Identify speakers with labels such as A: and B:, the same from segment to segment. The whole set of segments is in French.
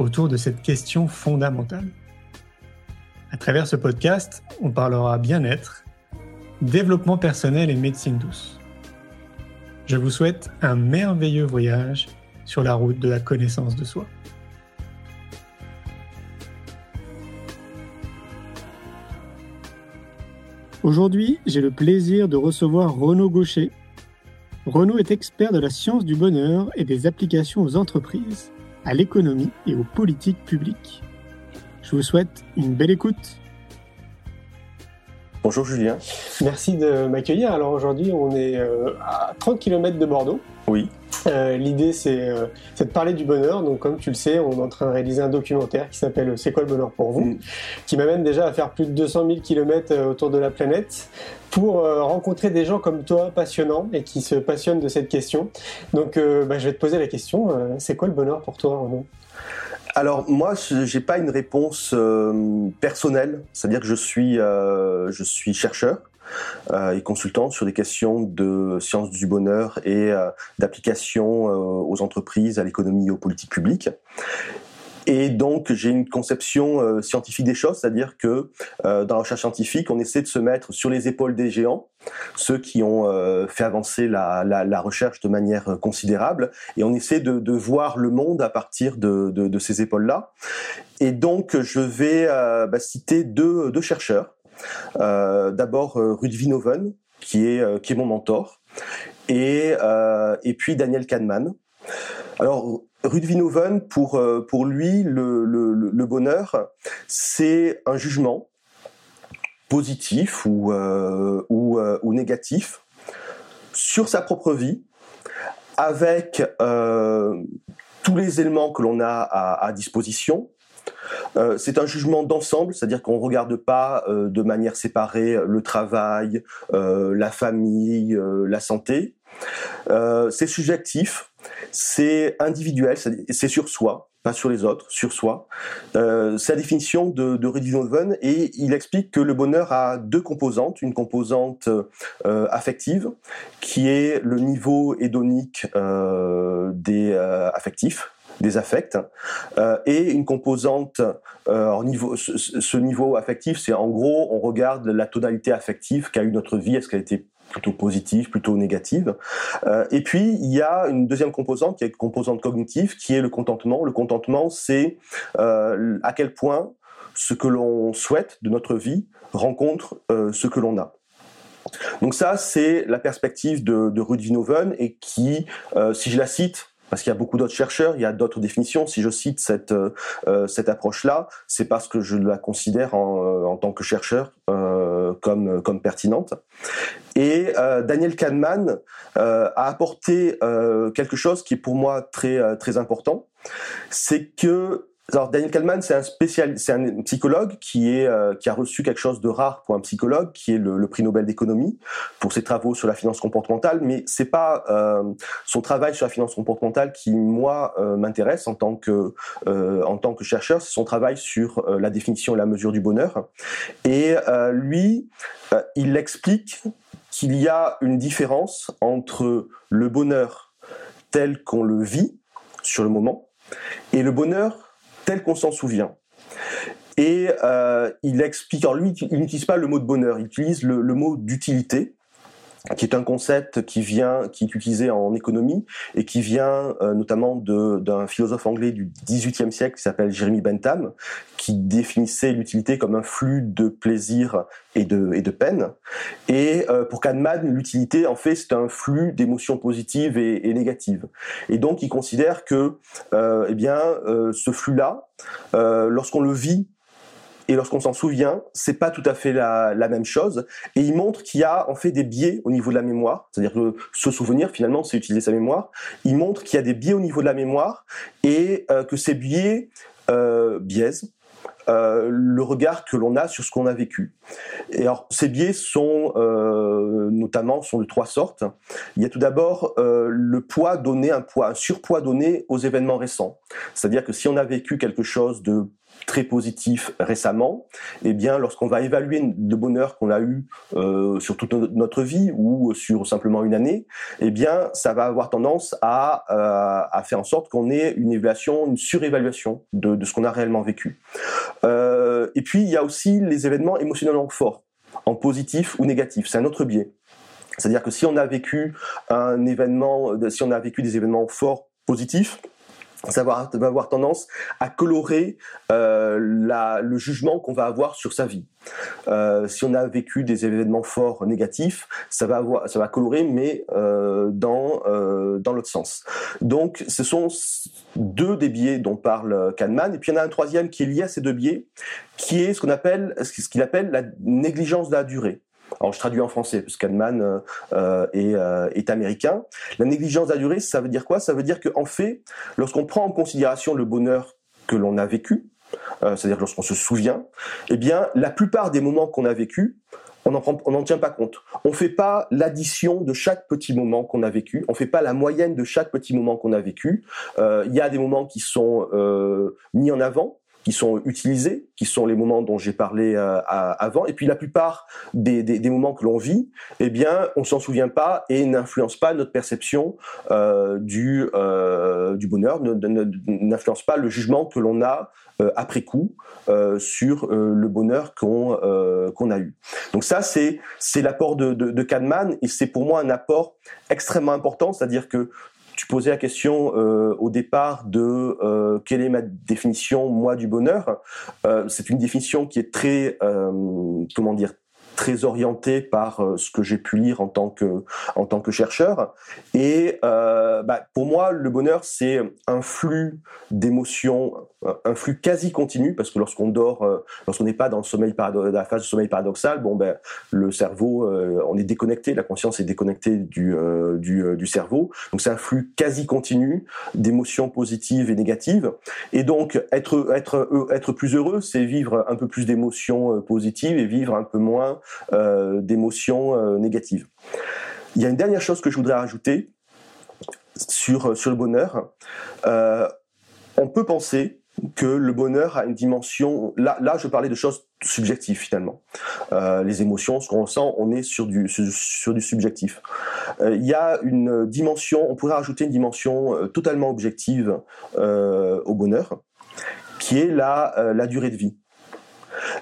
A: autour de cette question fondamentale. À travers ce podcast, on parlera bien-être, développement personnel et médecine douce. Je vous souhaite un merveilleux voyage sur la route de la connaissance de soi. Aujourd'hui, j'ai le plaisir de recevoir Renaud Gaucher. Renaud est expert de la science du bonheur et des applications aux entreprises, à l'économie et aux politiques publiques. Je vous souhaite une belle écoute.
B: Bonjour Julien.
A: Merci de m'accueillir. Alors aujourd'hui, on est euh, à 30 km de Bordeaux.
B: Oui.
A: Euh, L'idée, euh, c'est de parler du bonheur. Donc, comme tu le sais, on est en train de réaliser un documentaire qui s'appelle C'est quoi le bonheur pour vous
B: Mm.
A: qui m'amène déjà à faire plus de 200 000 km autour de la planète pour euh, rencontrer des gens comme toi passionnants et qui se passionnent de cette question. Donc, bah, je vais te poser la question c'est quoi le bonheur pour toi, Renaud
B: Alors moi, je- j'ai pas une réponse euh, personnelle, c'est-à-dire que je suis, euh, je suis chercheur euh, et consultant sur des questions de sciences du bonheur et d'application aux entreprises, à l'économie et aux politiques publiques. Et donc j'ai une conception euh, scientifique des choses, c'est-à-dire que euh, dans la recherche scientifique, on essaie de se mettre sur les épaules des géants, ceux qui ont euh, fait avancer la, la, la recherche de manière euh, considérable, et on essaie de, de voir le monde à partir de, de, de ces épaules-là. Et donc je vais euh, bah, citer deux, deux chercheurs. Euh, D'abord euh, Rudvin Oven, qui est, qui est mon mentor, et, et puis Daniel Kahneman. Alors, Rudvin Oven, pour, euh, pour lui, le, le, le bonheur, c'est un jugement positif ou, euh, ou, euh, ou négatif sur sa propre vie, avec euh, tous les éléments que l'on a à, à disposition. Euh, c'est un jugement d'ensemble, c'est-à-dire qu'on ne regarde pas euh, de manière séparée le travail, euh, la famille, euh, la santé. Euh, c'est subjectif, c'est individuel, c'est sur soi, pas sur les autres, sur soi. Euh, c'est la définition de, de Rudy Donovan et il explique que le bonheur a deux composantes. Une composante euh, affective, qui est le niveau hédonique euh, des euh, affectifs, des affects, euh, et une composante euh, en niveau, ce, ce niveau affectif, c'est en gros, on regarde la tonalité affective qu'a eu notre vie, est-ce qu'elle était plutôt positive, plutôt négative. Euh, et puis, il y a une deuxième composante, qui est une composante cognitive, qui est le contentement. Le contentement, c'est euh, à quel point ce que l'on souhaite de notre vie rencontre euh, ce que l'on a. Donc ça, c'est la perspective de, de Ruud Vinoven et qui, euh, si je la cite, parce qu'il y a beaucoup d'autres chercheurs, il y a d'autres définitions. Si je cite cette euh, cette approche-là, c'est parce que je la considère en, euh, en tant que chercheur euh, comme comme pertinente. Et euh, Daniel Kahneman euh, a apporté euh, quelque chose qui est pour moi très euh, très important, c'est que alors Daniel Kahneman, c'est un spécial, c'est un psychologue qui est euh, qui a reçu quelque chose de rare pour un psychologue, qui est le, prix Nobel d'économie pour ses travaux sur la finance comportementale. Mais c'est pas euh, son travail sur la finance comportementale qui moi euh, m'intéresse en tant que en tant que chercheur, c'est son travail sur la définition et la mesure du bonheur. Et lui, il explique qu'il y a une différence entre le bonheur tel qu'on le vit sur le moment et le bonheur tel qu'on s'en souvient. Et euh, il explique, alors lui, il n'utilise pas le mot de bonheur, il utilise le mot d'utilité, qui est un concept qui vient, qui est utilisé en économie et qui vient euh, notamment d'un philosophe anglais du XVIIIe siècle qui s'appelle Jeremy Bentham, qui définissait l'utilité comme un flux de plaisir et de, et de peine. Et euh, pour Kahneman, l'utilité, en fait, c'est un flux d'émotions positives et, et négatives. Et donc, il considère que, euh, eh bien, euh, ce flux-là, euh, lorsqu'on le vit et lorsqu'on s'en souvient, c'est pas tout à fait la, même chose. Et il montre qu'il y a en fait des biais au niveau de la mémoire, c'est-à-dire que se souvenir finalement, c'est utiliser sa mémoire. Il montre qu'il y a des biais au niveau de la mémoire et euh, que ces biais euh, biaise euh, le regard que l'on a sur ce qu'on a vécu. Et alors, ces biais sont notamment sont de trois sortes. Il y a tout d'abord le poids donné, un poids, un surpoids donné aux événements récents. C'est-à-dire que si on a vécu quelque chose de très positif récemment, eh bien, lorsqu'on va évaluer le bonheur qu'on a eu euh, sur toute notre vie ou sur simplement une année, eh bien, ça va avoir tendance à, euh, à faire en sorte qu'on ait une évaluation, une surévaluation de, de ce qu'on a réellement vécu. Euh, et puis, il y a aussi les événements émotionnellement forts, en positif ou négatif. C'est un autre biais. C'est-à-dire que si on a vécu un événement, si on a vécu des événements forts positifs, ça va, avoir tendance à colorer euh, la, le jugement qu'on va avoir sur sa vie. Euh, si on a vécu des événements forts négatifs, ça va avoir, ça va colorer, mais euh, dans euh, dans l'autre sens. Donc, ce sont deux des biais dont parle Kahneman, et puis il y en a un troisième qui est lié à ces deux biais, qui est ce qu'on appelle, ce qu'il appelle la négligence de la durée. Alors je traduis en français, qu'Hahnemann euh, euh, est, euh, est, américain. La négligence de la durée, ça veut dire quoi? Ça veut dire qu'en fait, lorsqu'on prend en considération le bonheur que l'on a vécu, c'est-à-dire lorsqu'on se souvient, eh bien, la plupart des moments qu'on a vécu, on n'en tient pas compte. On fait pas l'addition de chaque petit moment qu'on a vécu. On fait pas la moyenne de chaque petit moment qu'on a vécu. Il y a des moments qui sont mis en avant, qui sont utilisés, qui sont les moments dont j'ai parlé euh, avant. Et puis la plupart des, des, des moments que l'on vit, eh bien, on s'en souvient pas et n'influence pas notre perception euh, du, euh, du bonheur, n'influence pas le jugement que l'on a euh, après coup euh, sur le bonheur qu'on qu'on a eu. Donc ça, c'est c'est l'apport de, de, de Kahneman et c'est pour moi un apport extrêmement important, c'est-à-dire que tu posais la question euh, au départ de euh, quelle est ma définition moi du bonheur. Euh, c'est une définition qui est très comment dire très orienté par euh, ce que j'ai pu lire en tant que en tant que chercheur. Et euh, bah, pour moi, le bonheur, c'est un flux d'émotions, un flux quasi continu, parce que lorsqu'on dort, euh, lorsqu'on n'est pas dans le sommeil la phase de sommeil paradoxal, bon ben le cerveau, on est déconnecté, la conscience est déconnectée du du, du cerveau. Donc c'est un flux quasi continu d'émotions positives et négatives. Et donc être être être plus heureux, c'est vivre un peu plus d'émotions positives et vivre un peu moins euh, d'émotions euh, négatives. Il y a une dernière chose que je voudrais rajouter sur, sur le bonheur. Euh, on peut penser que le bonheur a une dimension. Là, là, je parlais de choses subjectives finalement. les émotions, ce qu'on ressent, on est sur du sur, du subjectif. il y a une dimension. On pourrait rajouter une dimension totalement objective au bonheur, qui est la la durée de vie.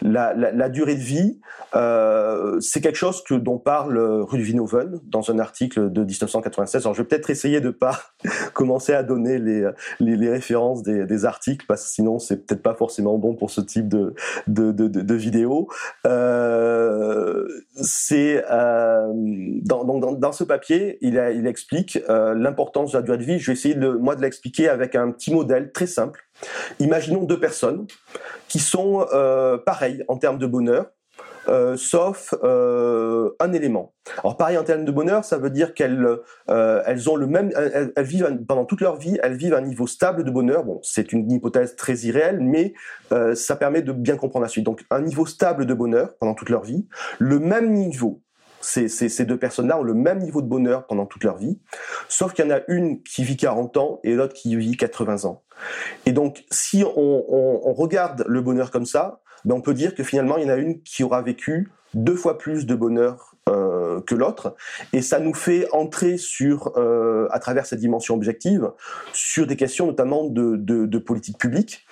B: La, la, la durée de vie, euh, c'est quelque chose que dont parle Rudvinoven dans un article de 1996. Alors je vais peut-être essayer de pas commencer à donner les, les, les références des, des, articles parce que sinon c'est peut-être pas forcément bon pour ce type de de, de, de, de vidéo. Euh, c'est euh, dans, dans, dans, ce papier, il, a, il explique euh, l'importance de la durée de vie. Je vais essayer de, moi de l'expliquer avec un petit modèle très simple. Imaginons deux personnes qui sont euh, pareilles en termes de bonheur, euh, sauf euh, un élément. Alors pareil en termes de bonheur, ça veut dire qu'elles elles ont le même, elles, vivent pendant toute leur vie, elles vivent un niveau stable de bonheur. Bon, c'est une hypothèse très irréelle, mais ça permet de bien comprendre la suite. Donc un niveau stable de bonheur pendant toute leur vie, le même niveau. Ces, deux personnes-là ont le même niveau de bonheur pendant toute leur vie, sauf qu'il y en a une qui vit 40 ans et l'autre qui vit 80 ans. Et donc, si on, regarde le bonheur comme ça, ben on peut dire que finalement, il y en a une qui aura vécu deux fois plus de bonheur euh, que l'autre, et ça nous fait entrer sur, euh, à travers cette dimension objective, sur des questions notamment de, politique publique,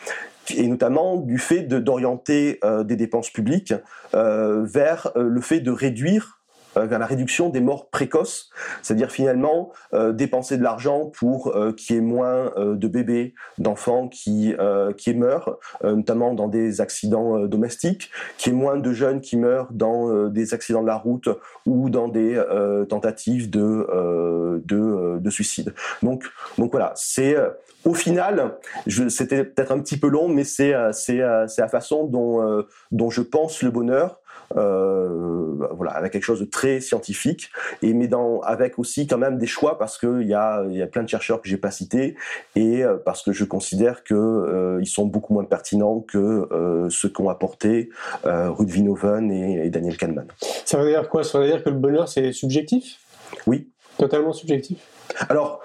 B: et notamment du fait d'orienter euh, des dépenses publiques vers le fait de réduire vers la réduction des morts précoces, c'est-à-dire finalement euh, dépenser de l'argent pour euh, qu'il y ait moins de bébés, d'enfants qui qui meurent, notamment dans des accidents domestiques, qu'il y ait moins de jeunes qui meurent dans des accidents de la route ou dans des tentatives de de, de suicide. Donc donc voilà, c'est au final, c'était peut-être un petit peu long, mais c'est c'est c'est la façon dont dont je pense le bonheur euh, voilà, avec quelque chose de très scientifique, et mais dans, avec aussi quand même des choix parce qu'il y a, y a plein de chercheurs que j'ai pas cités et euh, parce que je considère que euh, ils sont beaucoup moins pertinents que euh, ceux qu'ont apporté euh, Ruth Vinoven et, et Daniel Kahneman.
A: Ça veut dire quoi? Ça veut dire que le bonheur c'est subjectif?
B: Oui.
A: Totalement subjectif?
B: Alors,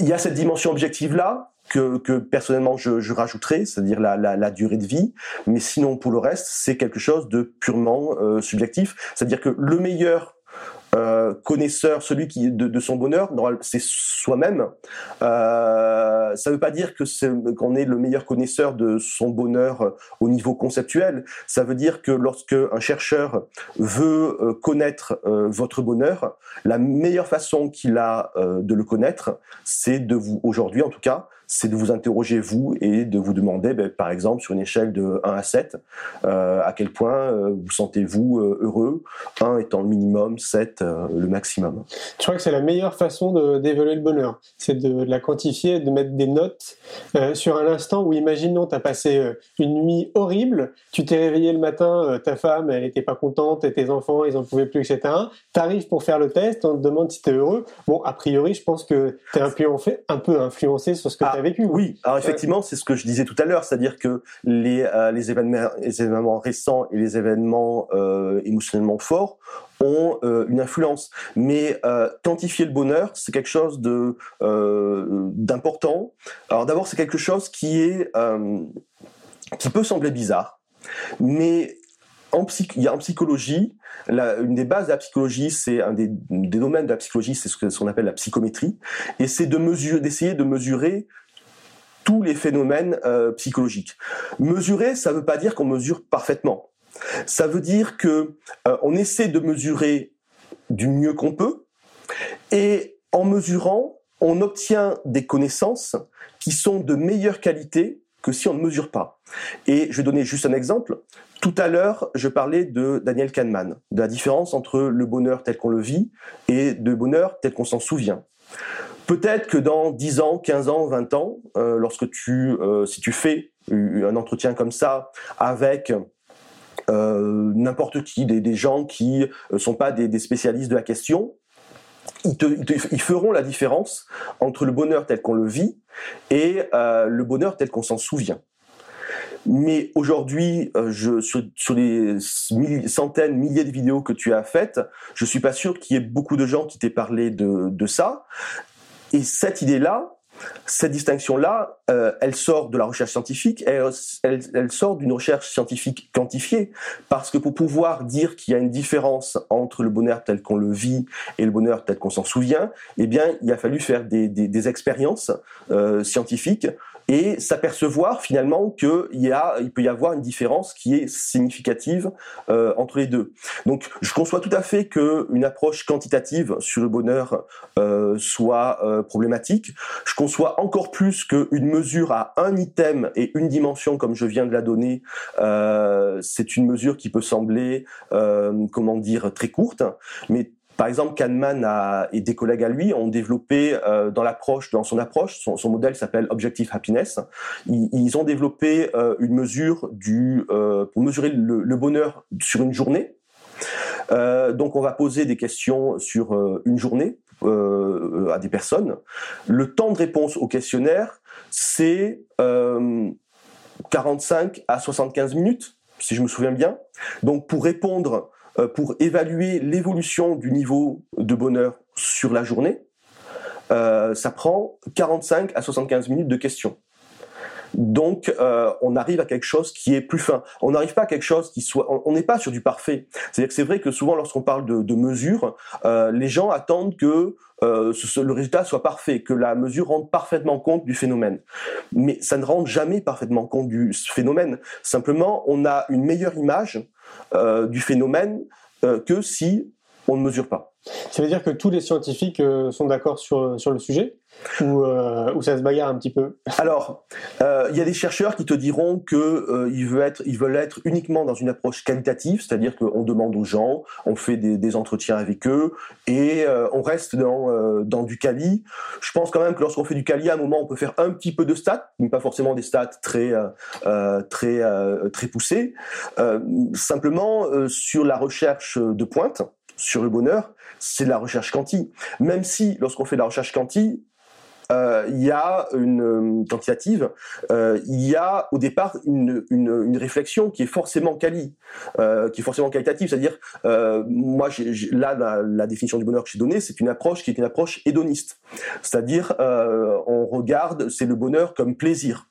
B: il y a cette dimension objective là, que, que personnellement je, je rajouterais, c'est-à-dire la, la, la, durée de vie. Mais sinon, pour le reste, c'est quelque chose de purement euh, subjectif. C'est-à-dire que le meilleur euh, connaisseur, celui qui de, de son bonheur, c'est soi-même. Euh, ça ne veut pas dire que qu'on est le meilleur connaisseur de son bonheur au niveau conceptuel. Ça veut dire que lorsque un chercheur veut euh, connaître euh, votre bonheur, la meilleure façon qu'il a euh, de le connaître, c'est de vous, aujourd'hui en tout cas, c'est de vous interroger vous et de vous demander, ben, par exemple, sur une échelle de 1 à 7, euh, à quel point euh, vous sentez-vous euh, heureux, 1 étant le minimum, 7 euh, le maximum.
A: Je crois que c'est la meilleure façon d'évaluer le bonheur, c'est de la quantifier, de mettre des notes euh, sur un instant où, imaginons, tu as passé euh, une nuit horrible, tu t'es réveillé le matin, ta femme, elle n'était pas contente, et tes enfants, ils en pouvaient plus, etc. Tu arrives pour faire le test, on te demande si tu es heureux. Bon, a priori, je pense que tu es un peu, un peu influencé sur ce que
B: ah,
A: as vécu.
B: Oui, alors effectivement, c'est ce que je disais tout à l'heure, c'est-à-dire que les, euh, les, événements, les événements récents et les événements euh, émotionnellement forts ont euh, une influence. Mais euh, quantifier le bonheur, c'est quelque chose de d'important. Alors d'abord, c'est quelque chose qui est qui peut sembler bizarre, mais en, psych, il y a en psychologie, la, une des bases de la psychologie, c'est un des, des, domaines de la psychologie, c'est ce qu'on appelle la psychométrie, et c'est de d'essayer de mesurer tous les phénomènes euh, psychologiques. Mesurer, ça ne veut pas dire qu'on mesure parfaitement. Ça veut dire que euh, on essaie de mesurer du mieux qu'on peut, et en mesurant, on obtient des connaissances qui sont de meilleure qualité que si on ne mesure pas. Et je vais donner juste un exemple. Tout à l'heure, je parlais de Daniel Kahneman, de la différence entre le bonheur tel qu'on le vit et le bonheur tel qu'on s'en souvient. Peut-être que dans 10 ans, 15 ans, 20 ans, euh, lorsque tu, euh, si tu fais un entretien comme ça avec euh, n'importe qui, des, gens qui ne sont pas des, spécialistes de la question, ils, te, ils, te, ils, feront la différence entre le bonheur tel qu'on le vit et euh, le bonheur tel qu'on s'en souvient. Mais aujourd'hui, euh, sur, sur, les centaines, milliers de vidéos que tu as faites, je suis pas sûr qu'il y ait beaucoup de gens qui t'aient parlé de, de ça. Et cette idée-là, cette distinction-là, euh, elle sort de la recherche scientifique, elle, sort d'une recherche scientifique quantifiée, parce que pour pouvoir dire qu'il y a une différence entre le bonheur tel qu'on le vit et le bonheur tel qu'on s'en souvient, eh bien, il a fallu faire des expériences euh, scientifiques et s'apercevoir finalement qu'il y a, il peut y avoir une différence qui est significative euh, entre les deux. Donc, je conçois tout à fait que une approche quantitative sur le bonheur euh, soit euh, problématique. Je conçois encore plus qu'une mesure à un item et une dimension, comme je viens de la donner, euh, c'est une mesure qui peut sembler, euh, comment dire, très courte, mais par exemple, Kahneman et des collègues à lui ont développé euh, dans son approche, son, modèle s'appelle Objective Happiness. Ils, ont développé euh, une mesure euh, pour mesurer le, bonheur sur une journée. Donc, on va poser des questions sur une journée à des personnes. Le temps de réponse au questionnaire, c'est 45 à 75 minutes, si je me souviens bien. Donc, pour répondre pour évaluer l'évolution du niveau de bonheur sur la journée, euh, ça prend 45 à 75 minutes de questions. Donc, euh, on arrive à quelque chose qui est plus fin. On n'arrive pas à quelque chose qui soit. On n'est pas sur du parfait. C'est-à-dire que c'est vrai que souvent, lorsqu'on parle de, de mesure, euh, les gens attendent que euh, ce, le résultat soit parfait, que la mesure rende parfaitement compte du phénomène. Mais ça ne rend jamais parfaitement compte du phénomène. Simplement, on a une meilleure image euh, du phénomène euh, que si on ne mesure pas.
A: Ça veut dire que tous les scientifiques euh, sont d'accord sur, sur le sujet ou, euh, ou ça se bagarre un petit peu?
B: Alors, euh, il y a des chercheurs qui te diront que euh, ils, veulent être, ils veulent être uniquement dans une approche qualitative, c'est-à-dire qu'on demande aux gens, on fait des, des entretiens avec eux et euh, on reste dans, euh, dans du quali. Je pense quand même que lorsqu'on fait du quali, à un moment, on peut faire un petit peu de stats, mais pas forcément des stats très euh, euh, très euh, très poussés. Euh, simplement euh, sur la recherche de pointe, sur le bonheur, c'est de la recherche quanti. Même si lorsqu'on fait de la recherche quanti, euh, il y a une euh, quantitative, euh, il y a au départ une, une, une réflexion qui est forcément quali, euh, qui est forcément qualitative, c'est-à-dire moi j'ai- là la, la définition du bonheur que j'ai donnée, c'est une approche qui est une approche hédoniste, c'est-à-dire on regarde c'est le bonheur comme plaisir.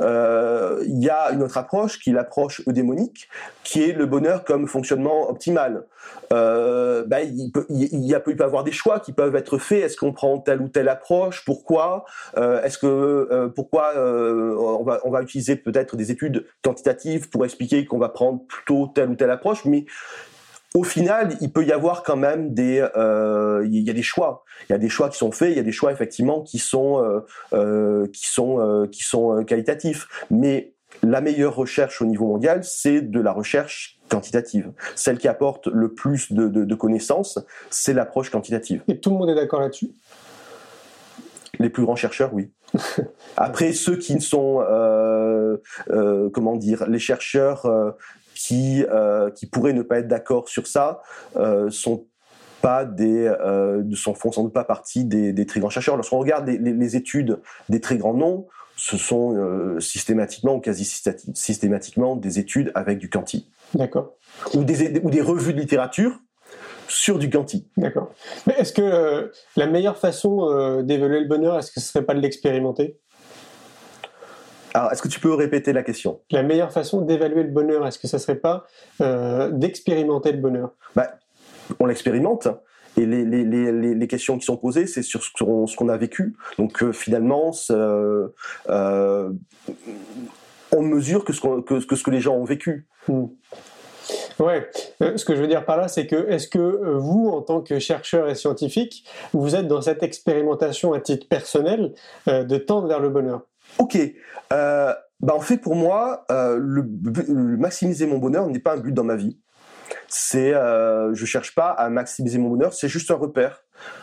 B: Euh, Il y a une autre approche qui est l'approche eudémonique, qui est le bonheur comme fonctionnement optimal. Euh, ben, il, peut, y avoir des choix qui peuvent être faits. Est-ce qu'on prend telle ou telle approche? Pourquoi? Euh, Est-ce que pourquoi on va on va utiliser peut-être des études quantitatives pour expliquer qu'on va prendre plutôt telle ou telle approche, mais au final, il peut y avoir quand même des, euh, il y a des choix. Il y a des choix qui sont faits. Il y a des choix effectivement qui sont, euh, euh, qui sont, qui sont qualitatifs. Mais la meilleure recherche au niveau mondial, c'est de la recherche quantitative. Celle qui apporte le plus de, de, de connaissances, c'est l'approche quantitative.
A: Et tout le monde est d'accord là-dessus?
B: Les plus grands chercheurs, oui. Après, ceux qui ne sont, euh, euh, comment dire, les chercheurs euh, qui, euh, qui pourraient ne pas être d'accord sur ça, euh, sont pas des, euh, ne sont, font sans doute pas partie des, des très grands chercheurs. Lorsqu'on regarde les, les, les études des très grands noms, ce sont euh, systématiquement ou quasi systémati- systématiquement des études avec du quanti
A: D'accord.
B: ou des, ou des revues de littérature sur du quanti.
A: D'accord. Mais est-ce que euh, la meilleure façon d'évaluer le bonheur, est-ce que ce serait pas de l'expérimenter?
B: Alors, est-ce que tu peux répéter la question?
A: La meilleure façon d'évaluer le bonheur, est-ce que ça serait pas euh, d'expérimenter le bonheur?
B: On l'expérimente. Et les, les, les, les- les questions qui sont posées, c'est sur ce qu'on a vécu. Donc euh, finalement, euh, euh, on mesure que ce, que, que ce que les gens ont vécu.
A: Ouais. Euh, ce que je veux dire par là, c'est que est-ce que vous, en tant que chercheur et scientifique, vous êtes dans cette expérimentation à titre personnel de tendre vers le bonheur?
B: Ok. Euh, bah en fait, pour moi, euh, le, le maximiser mon bonheur n'est pas un but dans ma vie. C'est, euh, je cherche pas à maximiser mon bonheur. C'est juste un repère.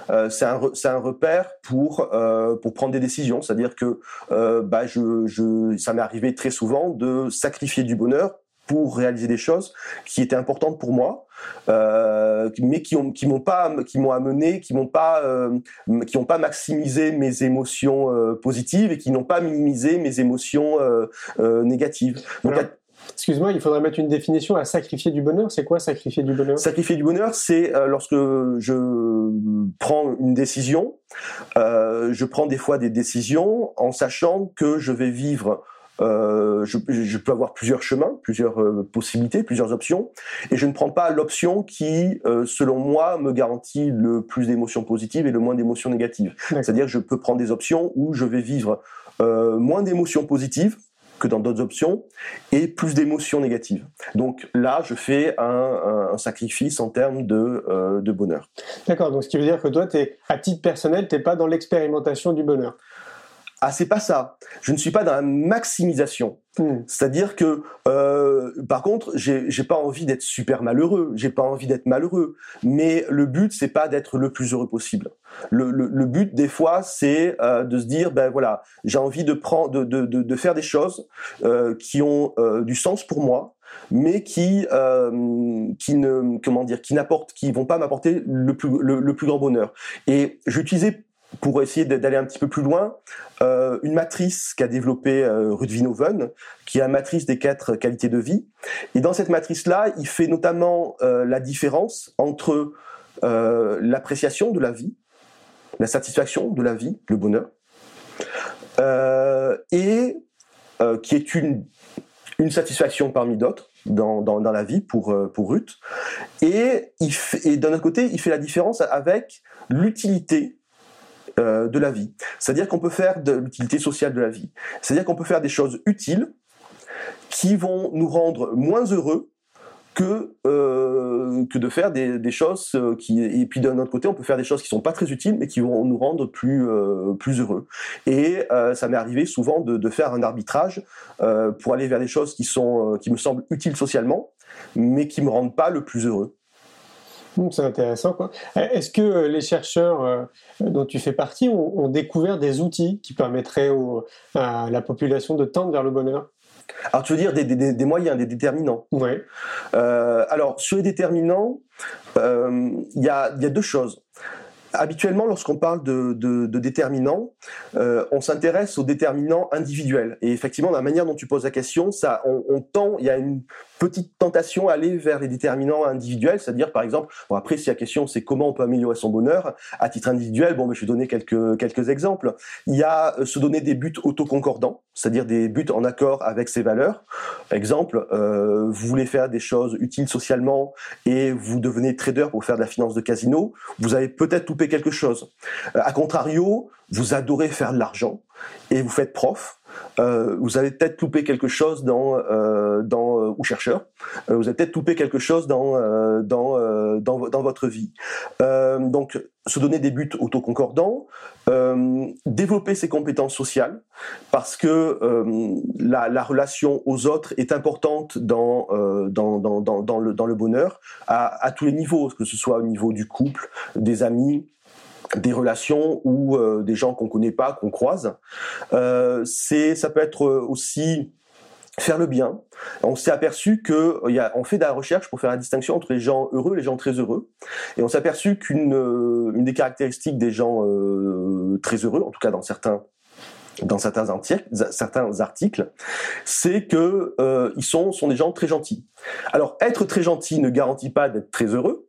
B: Euh, c'est un, un repère pour euh, pour prendre des décisions. C'est-à-dire que euh, bah je, je, ça m'est arrivé très souvent de sacrifier du bonheur pour réaliser des choses qui étaient importantes pour moi, euh, mais qui ont qui m'ont pas qui m'ont amené, qui m'ont pas euh, qui n'ont pas maximisé mes émotions euh, positives et qui n'ont pas minimisé mes émotions négatives. Donc
A: Excuse-moi, il faudrait mettre une définition à sacrifier du bonheur. C'est quoi sacrifier du bonheur?
B: Sacrifier du bonheur, c'est euh, lorsque je prends une décision, euh, je prends des fois des décisions en sachant que je vais vivre. Euh, je, je peux avoir plusieurs chemins, plusieurs euh, possibilités, plusieurs options, et je ne prends pas l'option qui, euh, selon moi, me garantit le plus d'émotions positives et le moins d'émotions négatives. C'est-à-dire que je peux prendre des options où je vais vivre moins d'émotions positives que dans d'autres options et plus d'émotions négatives. Donc là, je fais un, sacrifice en termes de, euh, de bonheur.
A: D'accord. Donc, ce qui veut dire que toi, t'es à titre personnel, t'es pas dans l'expérimentation du bonheur.
B: Ah, c'est pas ça. Je ne suis pas dans la maximisation.
A: Hmm.
B: C'est-à-dire que, euh, par contre, j'ai j'ai pas envie d'être super malheureux. J'ai pas envie d'être malheureux. Mais le but, c'est pas d'être le plus heureux possible. Le, le, le but, des fois, c'est euh, de se dire, ben voilà, j'ai envie de prendre, de, de, de, de faire des choses euh, qui ont euh, du sens pour moi, mais qui, euh, qui ne, comment dire, qui n'apportent, qui vont pas m'apporter le plus, le, le plus grand bonheur. Et j'utilisais pour essayer d'aller un petit peu plus loin, euh, une matrice qu'a développée euh, Rudvinoven, qui est la matrice des quatre qualités de vie. Et dans cette matrice-là, il fait notamment euh, la différence entre euh, l'appréciation de la vie, la satisfaction de la vie, le bonheur, et qui est une, satisfaction parmi d'autres dans, la vie pour, pour Ruth. Et d'un autre côté, il fait la différence avec l'utilité euh, de la vie. C'est-à-dire qu'on peut faire de l'utilité sociale de la vie. C'est-à-dire qu'on peut faire des choses utiles qui vont nous rendre moins heureux que euh, que de faire des, choses euh, qui et puis d'un autre côté on peut faire des choses qui sont pas très utiles mais qui vont nous rendre plus plus heureux et ça m'est arrivé souvent de, de, faire un arbitrage pour aller vers des choses qui sont qui me semblent utiles socialement mais qui me rendent pas le plus heureux
A: c'est intéressant. Quoi. Est-ce que les chercheurs dont tu fais partie ont, ont découvert des outils qui permettraient au, à la population de tendre vers le bonheur?
B: Alors tu veux dire des, des, des moyens, des déterminants?
A: Oui.
B: Euh, alors sur les déterminants, euh, il y, a, y, a, deux choses. Habituellement, lorsqu'on parle de, de, de déterminants, euh, on s'intéresse aux déterminants individuels. Et effectivement, la manière dont tu poses la question, ça, on, on tend, il y a une petite tentation à aller vers les déterminants individuels, c'est-à-dire par exemple, bon après si la question c'est comment on peut améliorer son bonheur à titre individuel, bon, mais je vais donner quelques quelques exemples. Il y a euh, se donner des buts autoconcordants, c'est-à-dire des buts en accord avec ses valeurs. Exemple, euh, vous voulez faire des choses utiles socialement et vous devenez trader pour faire de la finance de casino, vous avez peut-être loupé quelque chose. Euh, a contrario, vous adorez faire de l'argent et vous faites prof, euh, vous avez peut-être loupé quelque chose dans euh, dans euh, ou chercheur, vous avez peut-être loupé quelque chose dans dans, dans, dans votre vie. donc se donner des buts autoconcordants, développer ses compétences sociales parce que la, la, relation aux autres est importante dans dans, dans, dans, le dans le bonheur à tous les niveaux, que ce soit au niveau du couple, des amis, des relations ou euh, des gens qu'on connaît pas, qu'on croise. Euh, c'est, ça peut être aussi faire le bien. On s'est aperçu que il y a, on fait de la recherche pour faire la distinction entre les gens heureux et les gens très heureux. Et on s'est aperçu qu'une une des caractéristiques des gens euh, très heureux, en tout cas dans certains dans certains articles, certains articles, c'est que euh, ils sont sont des gens très gentils. Alors être très gentil ne garantit pas d'être très heureux,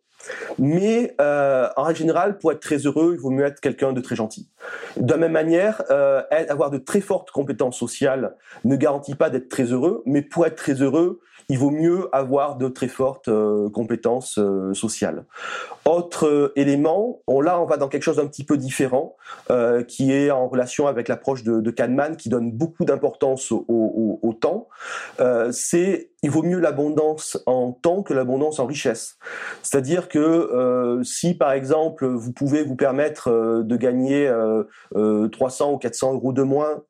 B: mais euh, en règle générale, pour être très heureux, il vaut mieux être quelqu'un de très gentil. De la même manière, euh, avoir de très fortes compétences sociales ne garantit pas d'être très heureux, mais pour être très heureux, il vaut mieux avoir de très fortes euh, compétences euh, sociales. Autre euh, élément, on, là on va dans quelque chose d'un petit peu différent, qui est en relation avec l'approche de, de, Kahneman, qui donne beaucoup d'importance au, au, au, temps. c'est il vaut mieux l'abondance en temps que l'abondance en richesse. C'est-à-dire que euh, si par exemple vous pouvez vous permettre euh, de gagner euh, 300 ou 400 euros de moins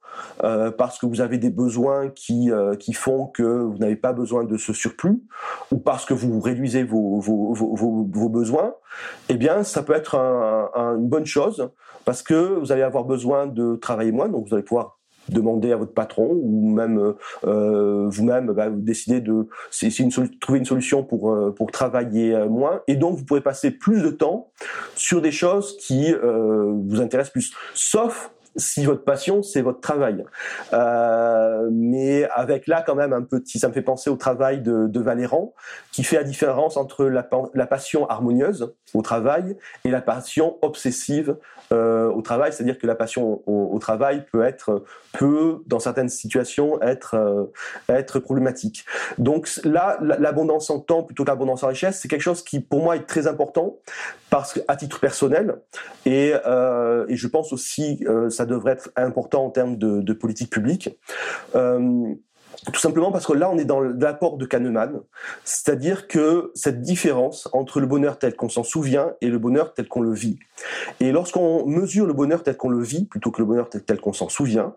B: parce que vous avez des besoins qui qui font que vous n'avez pas besoin de ce surplus ou parce que vous réduisez vos vos, vos, vos, besoins, eh bien ça peut être un, une bonne chose parce que vous allez avoir besoin de travailler moins, donc vous allez pouvoir demander à votre patron ou même euh, vous-même bah, vous décidez de c'est une trouver une solution pour euh, pour travailler euh, moins. Et donc vous pourrez passer plus de temps sur des choses qui euh, vous intéressent plus. Sauf si votre passion c'est votre travail. Euh, mais avec là quand même un petit, ça me fait penser au travail de, Valéran qui fait la différence entre la, passion harmonieuse au travail et la passion obsessive euh, au travail. C'est-à-dire que la passion au, travail peut être peut dans certaines situations être euh, être problématique. Donc là, l'abondance en temps plutôt que l'abondance en richesse, c'est quelque chose qui pour moi est très important parce qu'à titre personnel et, je pense aussi ça devrait être important en termes de, politique publique. Euh, tout simplement parce que là, on est dans l'apport de Kahneman, c'est-à-dire que cette différence entre le bonheur tel qu'on s'en souvient et le bonheur tel qu'on le vit. Et lorsqu'on mesure le bonheur tel qu'on le vit, plutôt que le bonheur tel, tel qu'on s'en souvient,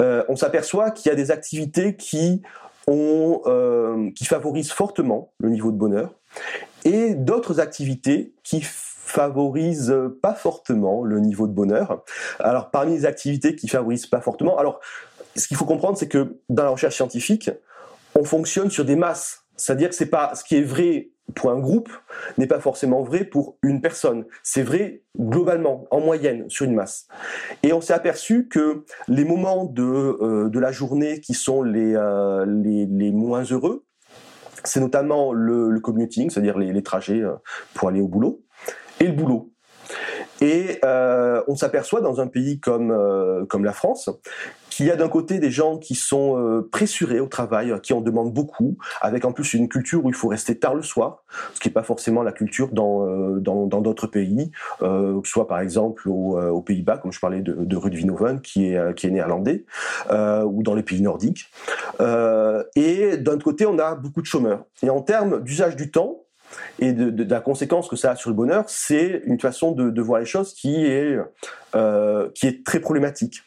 B: euh, on s'aperçoit qu'il y a des activités qui ont, euh, qui favorisent fortement le niveau de bonheur, et d'autres activités qui favorise pas fortement le niveau de bonheur. Alors parmi les activités qui favorisent pas fortement, alors ce qu'il faut comprendre c'est que dans la recherche scientifique, on fonctionne sur des masses. C'est-à-dire que c'est pas ce qui est vrai pour un groupe n'est pas forcément vrai pour une personne. C'est vrai globalement, en moyenne, sur une masse. Et on s'est aperçu que les moments de, euh, de la journée qui sont les, euh, les, les moins heureux, c'est notamment le, le commuting, c'est-à-dire les, les, trajets euh, pour aller au boulot, et le boulot. Et euh, on s'aperçoit dans un pays comme euh, comme la France qu'il y a d'un côté des gens qui sont euh, pressurés au travail, qui en demandent beaucoup, avec en plus une culture où il faut rester tard le soir, ce qui n'est pas forcément la culture dans dans dans d'autres pays, soit par exemple aux, Pays-Bas, comme je parlais de, de Ruud Vinoven, qui est qui est néerlandais, ou dans les pays nordiques. et d'un côté, on a beaucoup de chômeurs. Et en termes d'usage du temps, et de, la conséquence que ça a sur le bonheur, c'est une façon de, voir les choses qui est, euh, qui est très problématique.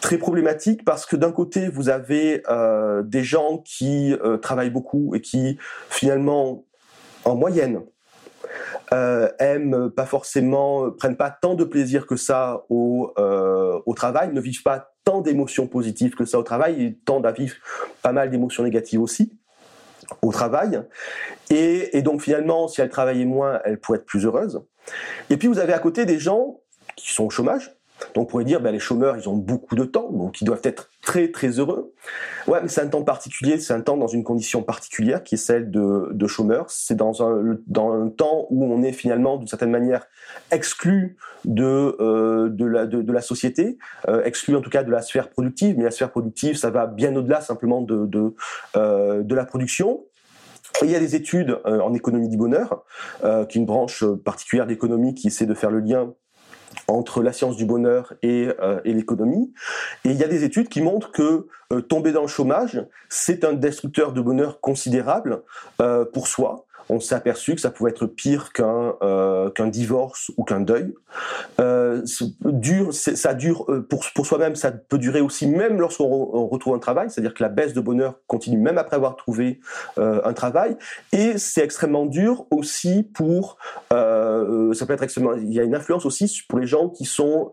B: Très problématique parce que d'un côté, vous avez euh, des gens qui euh, travaillent beaucoup et qui, finalement, en moyenne, aiment pas forcément, prennent pas tant de plaisir que ça au, au travail, ne vivent pas tant d'émotions positives que ça au travail et tendent à vivre pas mal d'émotions négatives aussi au travail. Et, donc finalement, si elle travaillait moins, elle pourrait être plus heureuse. Et puis vous avez à côté des gens qui sont au chômage, donc on pourrait dire, ben, les chômeurs, ils ont beaucoup de temps, donc ils doivent être très très heureux. Ouais, mais c'est un temps particulier, c'est un temps dans une condition particulière qui est celle de, de. C'est dans un, dans un temps où on est finalement d'une certaine manière exclu de, euh, de, la, de, la société, euh, exclu en tout cas de la sphère productive, mais la sphère productive, ça va bien au-delà simplement de, de, euh, de la production. il y a des études en économie du bonheur, qui est une branche particulière d'économie qui essaie de faire le lien entre la science du bonheur et, euh, et l'économie. Et il y a des études qui montrent que euh, tomber dans le chômage, c'est un destructeur de bonheur considérable euh, pour soi on s'est aperçu que ça pouvait être pire qu'un euh, qu'un divorce ou qu'un deuil. Euh, dure, ça dure euh, pour, pour soi-même, ça peut durer aussi même lorsqu'on retrouve un travail, c'est-à-dire que la baisse de bonheur continue même après avoir trouvé euh, un travail. Et c'est extrêmement dur aussi pour, euh, ça peut être extrêmement, il y a une influence aussi pour les gens qui sont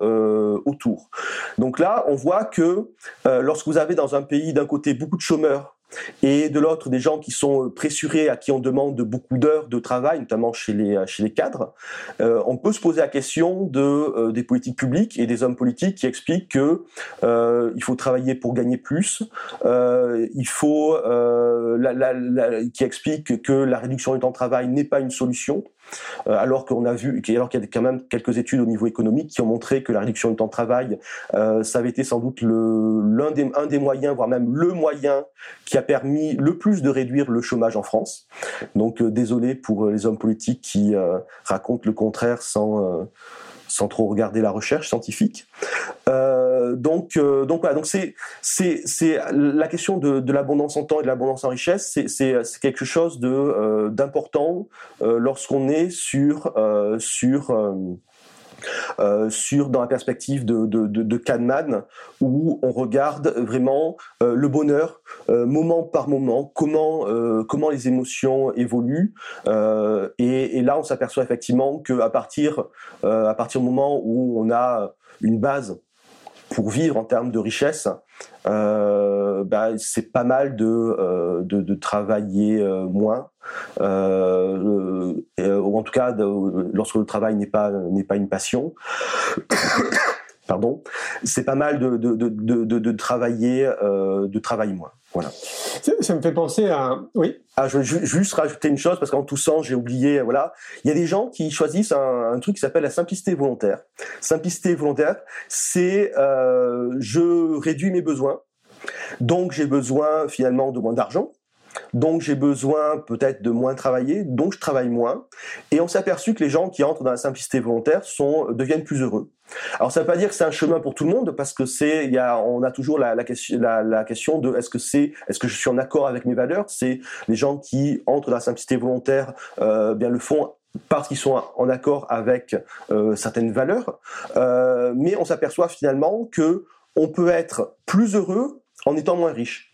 B: autour. Donc là, on voit que lorsque vous avez dans un pays d'un côté beaucoup de chômeurs et de l'autre des gens qui sont pressurés, à qui on demande beaucoup d'heures de travail, notamment chez les chez les cadres, euh, on peut se poser la question de euh, des politiques publiques et des hommes politiques qui expliquent que euh, il faut travailler pour gagner plus, euh, il faut qui expliquent que la réduction du temps de travail n'est pas une solution. Euh, alors qu'on a vu, alors qu'il y a quand même quelques études au niveau économique qui ont montré que la réduction du temps de travail, euh, ça avait été sans doute l'un des, un des moyens, voire même le moyen qui a permis le plus de réduire le chômage en France. Donc euh, désolé pour les hommes politiques qui racontent le contraire sans sans trop regarder la recherche scientifique. Euh, donc, euh, donc voilà, donc c'est c'est c'est la question de, de l'abondance en temps et de l'abondance en richesse, c'est c'est quelque chose de euh, d'important lorsqu'on est sur sur euh, sur dans la perspective de, de, de, de, Kahneman, où on regarde vraiment euh, le bonheur euh, moment par moment, comment comment les émotions évoluent, et, et, là on s'aperçoit effectivement que à partir à partir du moment où on a une base pour vivre en termes de richesse, euh, bah, c'est pas mal de, euh, de, de, travailler euh, moins, euh, ou en tout cas lorsque le travail n'est pas n'est pas une passion. Pardon, c'est pas mal de, de, de, de, de travailler de travailler moins. Voilà.
A: Ça, me fait penser à oui.
B: Ah, je veux juste rajouter une chose parce qu'en toussant, j'ai oublié. Voilà, il y a des gens qui choisissent un, un truc qui s'appelle la simplicité volontaire. Simplicité volontaire, c'est euh, je réduis mes besoins, donc j'ai besoin finalement de moins d'argent. Donc j'ai besoin peut-être de moins travailler, donc je travaille moins. Et on s'est aperçu que les gens qui entrent dans la simplicité volontaire sont deviennent plus heureux. Alors ça ne veut pas dire que c'est un chemin pour tout le monde parce que c'est y a on a toujours la, la question la, la, question de est-ce que c'est est-ce que je suis en accord avec mes valeurs? C'est les gens qui entrent dans la simplicité volontaire euh, bien le font parce qu'ils sont en accord avec euh, certaines valeurs euh, mais on s'aperçoit finalement que on peut être plus heureux en étant moins riche.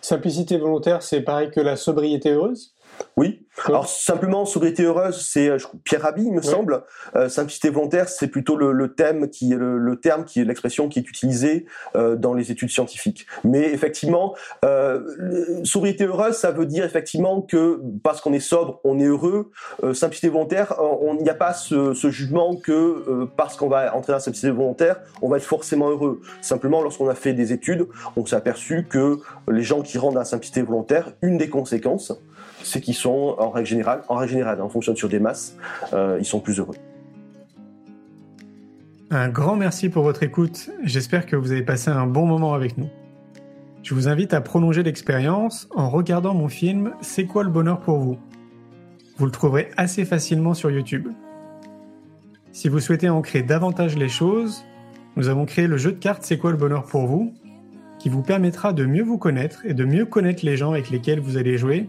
A: Simplicité volontaire, c'est pareil que la sobriété heureuse?
B: Oui. Alors simplement sobriété heureuse, c'est euh, Pierre Rabhi, il me semble. Euh, simplicité volontaire, c'est plutôt le, le, thème qui est le, le, terme qui est l'expression qui est utilisée euh, dans les études scientifiques. Mais effectivement, euh, sobriété heureuse, ça veut dire effectivement que parce qu'on est sobre, on est heureux. Euh, simplicité volontaire, il n'y a pas ce, ce jugement que parce qu'on va entrer dans la simplicité volontaire, on va être forcément heureux. Simplement, lorsqu'on a fait des études, on s'est aperçu que les gens qui rentrent dans la simplicité volontaire, une des conséquences, c'est qu'ils sont, en règle générale, en règle générale, on fonctionne sur des masses, euh, ils sont plus heureux.
C: Un grand merci pour votre écoute. J'espère que vous avez passé un bon moment avec nous. Je vous invite à prolonger l'expérience en regardant mon film C'est quoi le bonheur pour vous? Vous le trouverez assez facilement sur YouTube. Si vous souhaitez ancrer davantage les choses, nous avons créé le jeu de cartes C'est quoi le bonheur pour vous qui vous permettra de mieux vous connaître et de mieux connaître les gens avec lesquels vous allez jouer